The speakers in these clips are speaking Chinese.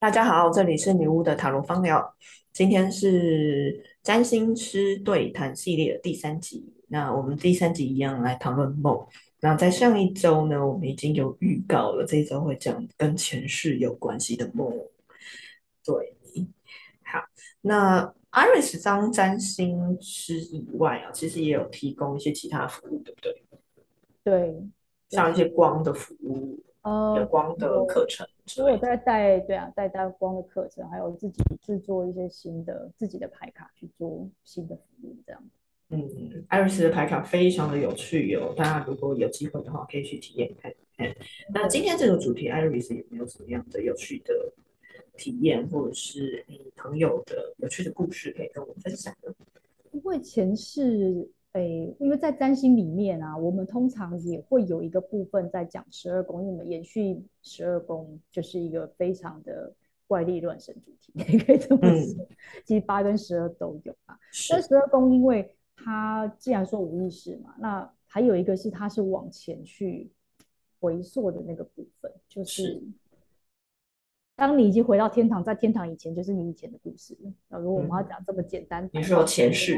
大家好，这里是女巫的塔罗方疗。今天是占星师对谈系列的第三集。那我们第三集一样来讨论梦。那在上一周呢，我们已经有预告了，这一周会讲跟前世有关系的梦。对，好。那 Iris 当占星师以外啊，其实也有提供一些其他服务，对不对？对，像一些光的服务。呃，光的课程，我有在带，对啊，带带光的课程，还有自己制作一些新的自己的牌卡去做新的服务，这样。嗯，艾瑞斯的牌卡非常的有趣哦，大家如果有机会的话，可以去体验看看。那今天这个主题，艾瑞斯有没有什么样的有趣的体验，或者是你朋友的有趣的故事可以跟我们分享呢？因为前世。哎，因为在占星里面啊，我们通常也会有一个部分在讲十二宫，因为我们延续十二宫就是一个非常的怪力乱神主题，也 可以这么说。其实八跟十二都有啊。但十二宫，因为它既然说无意识嘛，那还有一个是它是往前去回溯的那个部分，就是当你已经回到天堂，在天堂以前就是你以前的故事。那如果我们要讲这么简单，你说前世。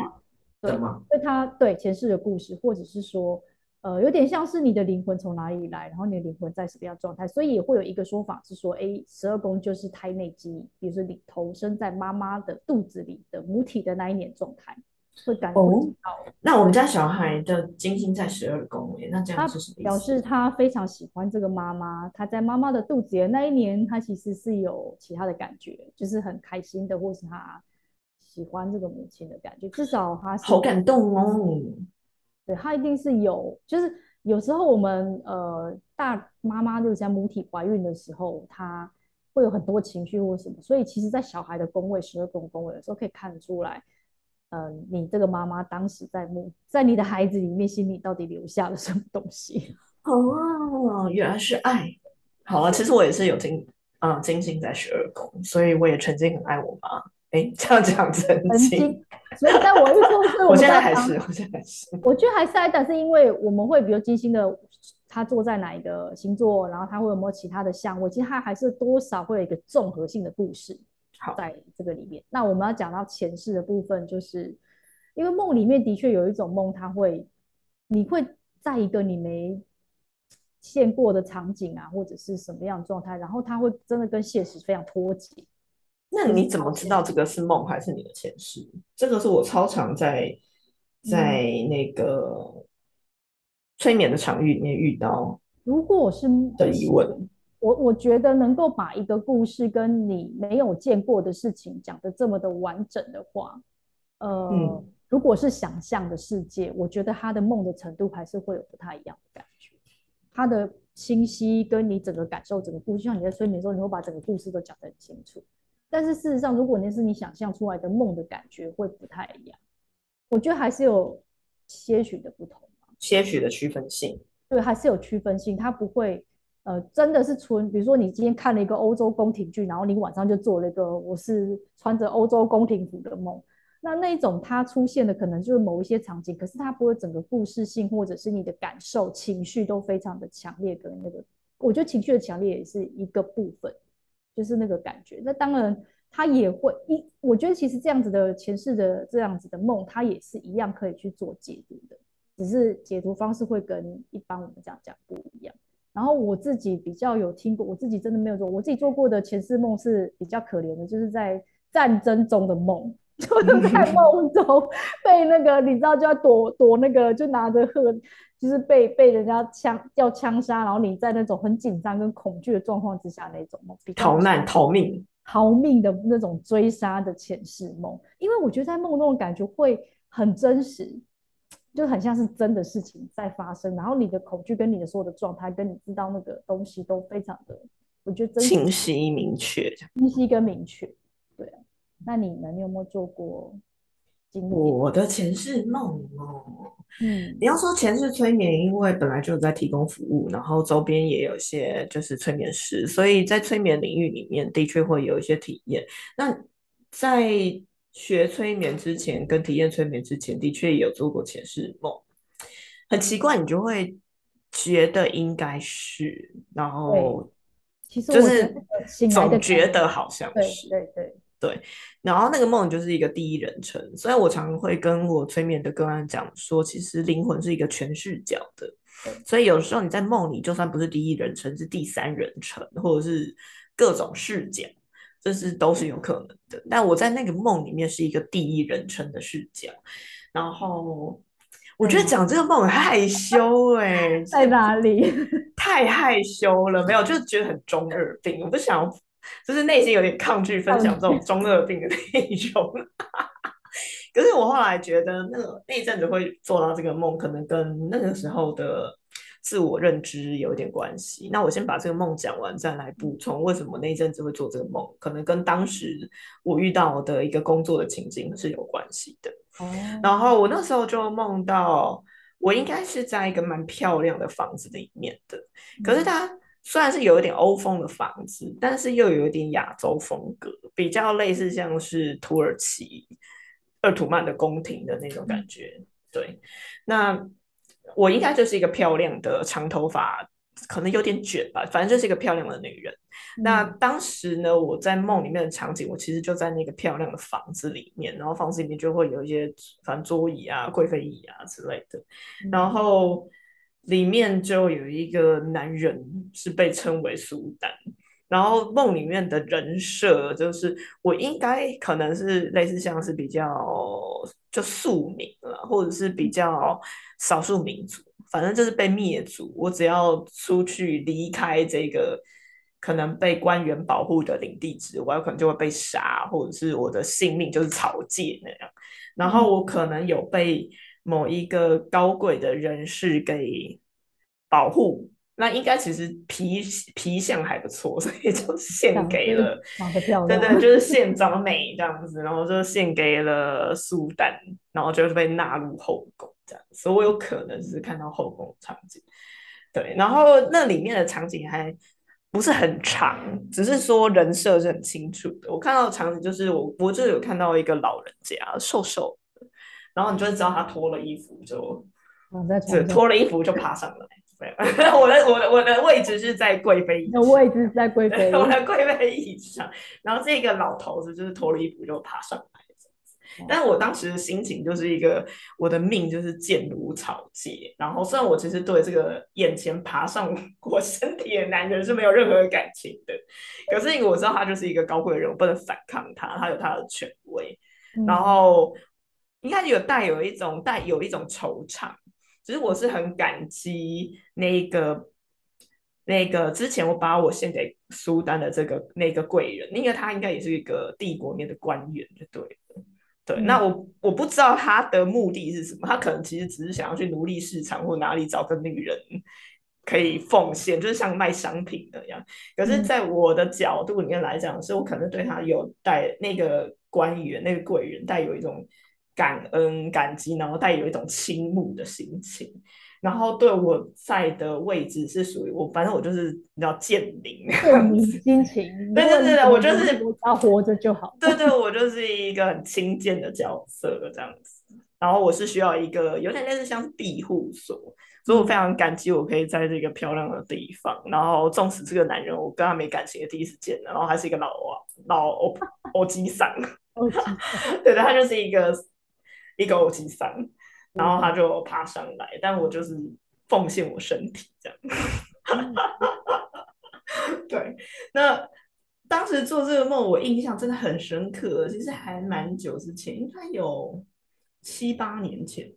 对吗？对他对前世的故事，或者是说，呃，有点像是你的灵魂从哪里来，然后你的灵魂在什么样状态，所以也会有一个说法是说，哎，十二宫就是胎内记忆，比如说你投生在妈妈的肚子里的母体的那一年状态，会感受到。那我们家小孩的金星在十二宫，哎，那这样是什么意思？表示他非常喜欢这个妈妈，他在妈妈的肚子里那一年，他其实是有其他的感觉，就是很开心的，或是他。喜欢这个母亲的感觉，至少他是好感动哦。对他一定是有，就是有时候我们呃大妈妈就是在母体怀孕的时候，她会有很多情绪或什么，所以其实，在小孩的宫位十二宫宫位的时候，可以看得出来，嗯，你这个妈妈当时在母在你的孩子里面心里到底留下了什么东西？哦，原来是爱。好啊，其实我也是有金啊金星在十二宫，所以我也曾经很爱我妈。哎，这样讲真经，所以在我一说是，我现在还是，我现在还是，我觉得还是爱但，是因为我们会比较精心的，他坐在哪一个星座，然后他会有没有其他的相位，其实他还是多少会有一个综合性的故事在这个里面。那我们要讲到前世的部分，就是因为梦里面的确有一种梦，它会，你会在一个你没见过的场景啊，或者是什么样状态，然后它会真的跟现实非常脱节。那你怎么知道这个是梦还是你的前世？这个是我超常在在那个催眠的场域里面遇到。如果我是的疑问，我我觉得能够把一个故事跟你没有见过的事情讲的这么的完整的话，呃，如果是想象的世界，我觉得他的梦的程度还是会有不太一样的感觉。他的清晰跟你整个感受整个故事，像你在催眠的时候，你会把整个故事都讲得很清楚。但是事实上，如果那是你想象出来的梦的感觉，会不太一样。我觉得还是有些许的不同些许的区分性。对，还是有区分性。它不会，呃，真的是纯，比如说你今天看了一个欧洲宫廷剧，然后你晚上就做了一个我是穿着欧洲宫廷服的梦，那那一种它出现的可能就是某一些场景，可是它不会整个故事性或者是你的感受情绪都非常的强烈，跟那个，我觉得情绪的强烈也是一个部分。就是那个感觉，那当然他也会一，我觉得其实这样子的前世的这样子的梦，他也是一样可以去做解读的，只是解读方式会跟一般我们这样讲不一样。然后我自己比较有听过，我自己真的没有做，我自己做过的前世梦是比较可怜的，就是在战争中的梦，就是在梦中被那个你知道就要躲躲那个，就拿着鹤。就是被被人家枪要枪杀，然后你在那种很紧张跟恐惧的状况之下那种梦，逃难逃命逃命的那种追杀的前世梦，因为我觉得在梦中的感觉会很真实，就很像是真的事情在发生，然后你的恐惧跟你的所有的状态跟你知道那个东西都非常的，我觉得清晰明确，清晰跟明确，那你呢？你有没有做过？我的前世梦哦，嗯，你要说前世催眠，因为本来就在提供服务，然后周边也有些就是催眠师，所以在催眠领域里面的确会有一些体验。那在学催眠之前跟体验催眠之前，的确也有做过前世梦，很奇怪，你就会觉得应该是，然后其实就是总觉得好像是对对对。然后那个梦就是一个第一人称，所以我常会跟我催眠的个案讲说，其实灵魂是一个全视角的。所以有时候你在梦里，就算不是第一人称，是第三人称，或者是各种视角，这是都是有可能的。但我在那个梦里面是一个第一人称的视角，然后我觉得讲这个梦很害羞哎，在哪里？太害羞了，没有，就是觉得很中二病，我不想，就是内心有点抗拒分享这种中二病的内容。可是我后来觉得，那个那一阵子会做到这个梦，可能跟那个时候的自我认知有点关系。那我先把这个梦讲完，再来补充为什么那一阵子会做这个梦，可能跟当时我遇到的一个工作的情境是有关系的。哦。然后我那时候就梦到，我应该是在一个蛮漂亮的房子里面的，可是它虽然是有一点欧风的房子，但是又有一点亚洲风格，比较类似像是土耳其。鄂图曼的宫廷的那种感觉，对。那我应该就是一个漂亮的长头发，可能有点卷吧，反正就是一个漂亮的女人。那当时呢，我在梦里面的场景，我其实就在那个漂亮的房子里面，然后房子里面就会有一些反正桌椅啊、贵妃椅啊之类的，然后里面就有一个男人是被称为苏丹。然后梦里面的人设就是我应该可能是类似像是比较就庶民了，或者是比较少数民族，反正就是被灭族。我只要出去离开这个可能被官员保护的领地之外，我可能就会被杀，或者是我的性命就是草芥那样。然后我可能有被某一个高贵的人士给保护。那应该其实皮皮相还不错，所以就献给了，对对，就是献长美这样子，然后就献给了苏丹，然后就是被纳入后宫这样，所以我有可能是看到后宫场景，对，然后那里面的场景还不是很长，只是说人设是很清楚的。我看到的场景就是我我就有看到一个老人家瘦瘦的，然后你就知道他脱了衣服就，只脱了衣服就爬上来。我的我的我的位置是在贵妃椅，位置在贵妃，我的贵妃椅上。然后这个老头子就是脱了衣服就爬上来但是我当时的心情就是一个，我的命就是贱如草芥。然后虽然我其实对这个眼前爬上我身体的男人是没有任何感情的，可是因为我知道他就是一个高贵的人，我不能反抗他，他有他的权威。然后应该有带有一种带有一种惆怅。其实我是很感激那个那个之前我把我献给苏丹的这个那个贵人，因为他应该也是一个帝国里面的官员，就对了。对，那我我不知道他的目的是什么，他可能其实只是想要去奴隶市场或哪里找个女人可以奉献，就是像卖商品那样。可是，在我的角度里面来讲，是我可能对他有带那个官员、那个贵人带有一种。感恩、感激，然后带有一种倾慕的心情，然后对我在的位置是属于我，反正我就是比较贱灵这样子心情。对对对对，我就是只要活着就好。对对，我就是一个很亲贱的角色这样子。然后我是需要一个有点类似像庇护所，所以我非常感激我可以在这个漂亮的地方。然后纵使这个男人我跟他没感情也第一次见，然后还是一个老啊老欧欧吉桑，对对，他就是一个。一个欧吉桑，然后他就爬上来，但我就是奉献我身体这样。对，那当时做这个梦，我印象真的很深刻，其实还蛮久之前，应该有七八年前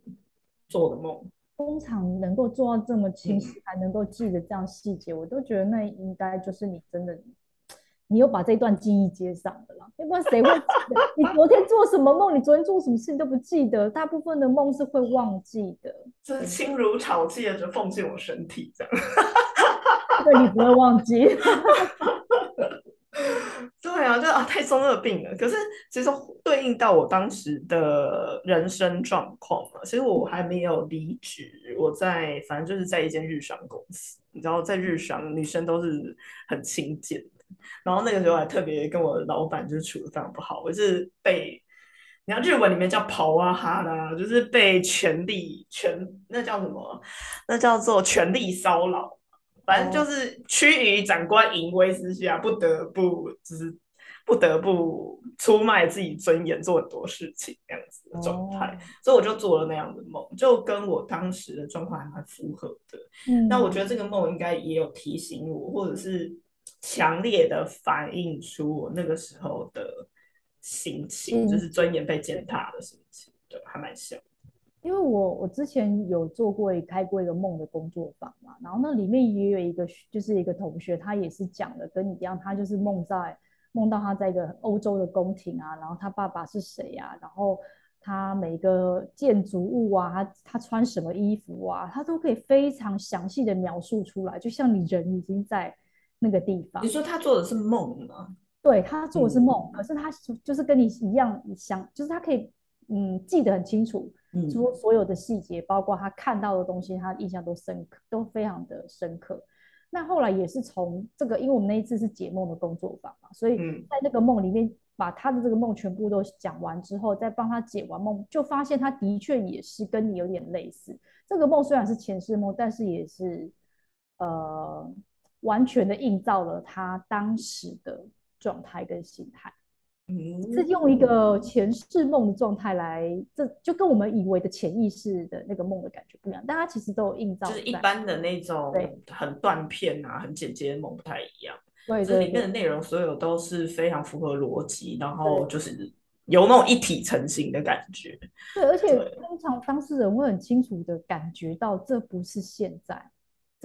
做的梦。通常能够做到这么清晰，还能够记得这样细节，我都觉得那应该就是你真的。你又把这段记忆接上了啦，要不然谁会记得你昨天做什么梦？你昨天做什么事你都不记得，大部分的梦是会忘记的。是轻如草芥就奉献我身体这样，对你不会忘记。对啊，就啊太中二病了。可是其实对应到我当时的人生状况了，其实我还没有离职，我在反正就是在一间日商公司，你知道，在日商女生都是很轻贱。然后那个时候还特别跟我老板就是处的非常不好，我是被，你看日文里面叫跑啊哈啦，就是被权力权那叫什么？那叫做权力骚扰。反正就是趋于长官淫威之下，不得不就是不得不出卖自己尊严，做很多事情这样子的状态。所以我就做了那样的梦，就跟我当时的状况还蛮符合的。嗯，那我觉得这个梦应该也有提醒我，或者是强烈的反映出我那个时候的心情，就是尊严被践踏的心情，对，还蛮像。因为我我之前有做过开过一个梦的工作坊嘛，然后那里面也有一个就是一个同学，他也是讲的跟你一样，他就是梦在梦到他在一个欧洲的宫廷啊，然后他爸爸是谁呀，然后他每个建筑物啊，他他穿什么衣服啊，他都可以非常详细的描述出来，就像你人已经在那个地方。你说他做的是梦吗？对他做的是梦，可是他就是跟你一样想，就是他可以嗯记得很清楚。说所有的细节，包括他看到的东西，他印象都深刻，都非常的深刻。那后来也是从这个，因为我们那一次是解梦的工作坊嘛，所以在那个梦里面，把他的这个梦全部都讲完之后，再帮他解完梦，就发现他的确也是跟你有点类似。这个梦虽然是前世梦，但是也是呃完全的映照了他当时的状态跟心态。嗯是用一个前世梦的状态来，这就跟我们以为的潜意识的那个梦的感觉不一样，但它其实都有映照。就是一般的那种很断片啊、很简洁的梦不太一样。对，这里面的内容所有都是非常符合逻辑，然后就是有那种一体成型的感觉。对，而且通常当事人会很清楚的感觉到这不是现在。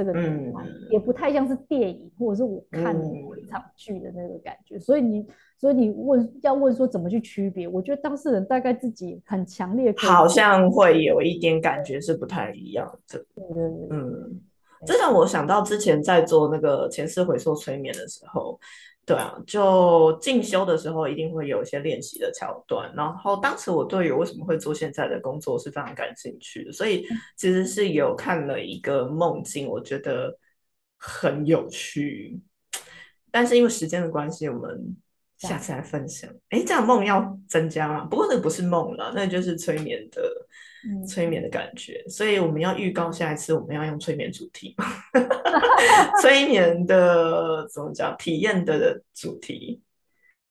这个嗯，也不太像是电影，或者是我看一场剧的那个感觉，所以你，所以你问要问说怎么去区别？我觉得当事人大概自己很强烈，好像会有一点感觉是不太一样的。对对对，嗯，这让我想到之前在做那个前世回溯催眠的时候。对啊，就进修的时候一定会有一些练习的桥段。然后当时我对于为什么会做现在的工作是非常感兴趣的，所以其实是有看了一个梦境，我觉得很有趣。但是因为时间的关系，我们下次来分享。哎，这样梦要增加吗？不过那不是梦了，那就是催眠的。催眠的感觉，所以我们要预告下一次我们要用催眠主题，催眠的怎么讲？体验的主题。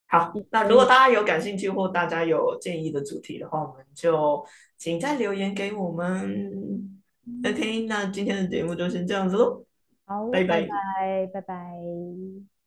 好，那如果大家有感兴趣或大家有建议的主题的话，我们就请再留言给我们。OK，那今天的节目就先这样子喽。好，拜拜，拜拜，拜拜。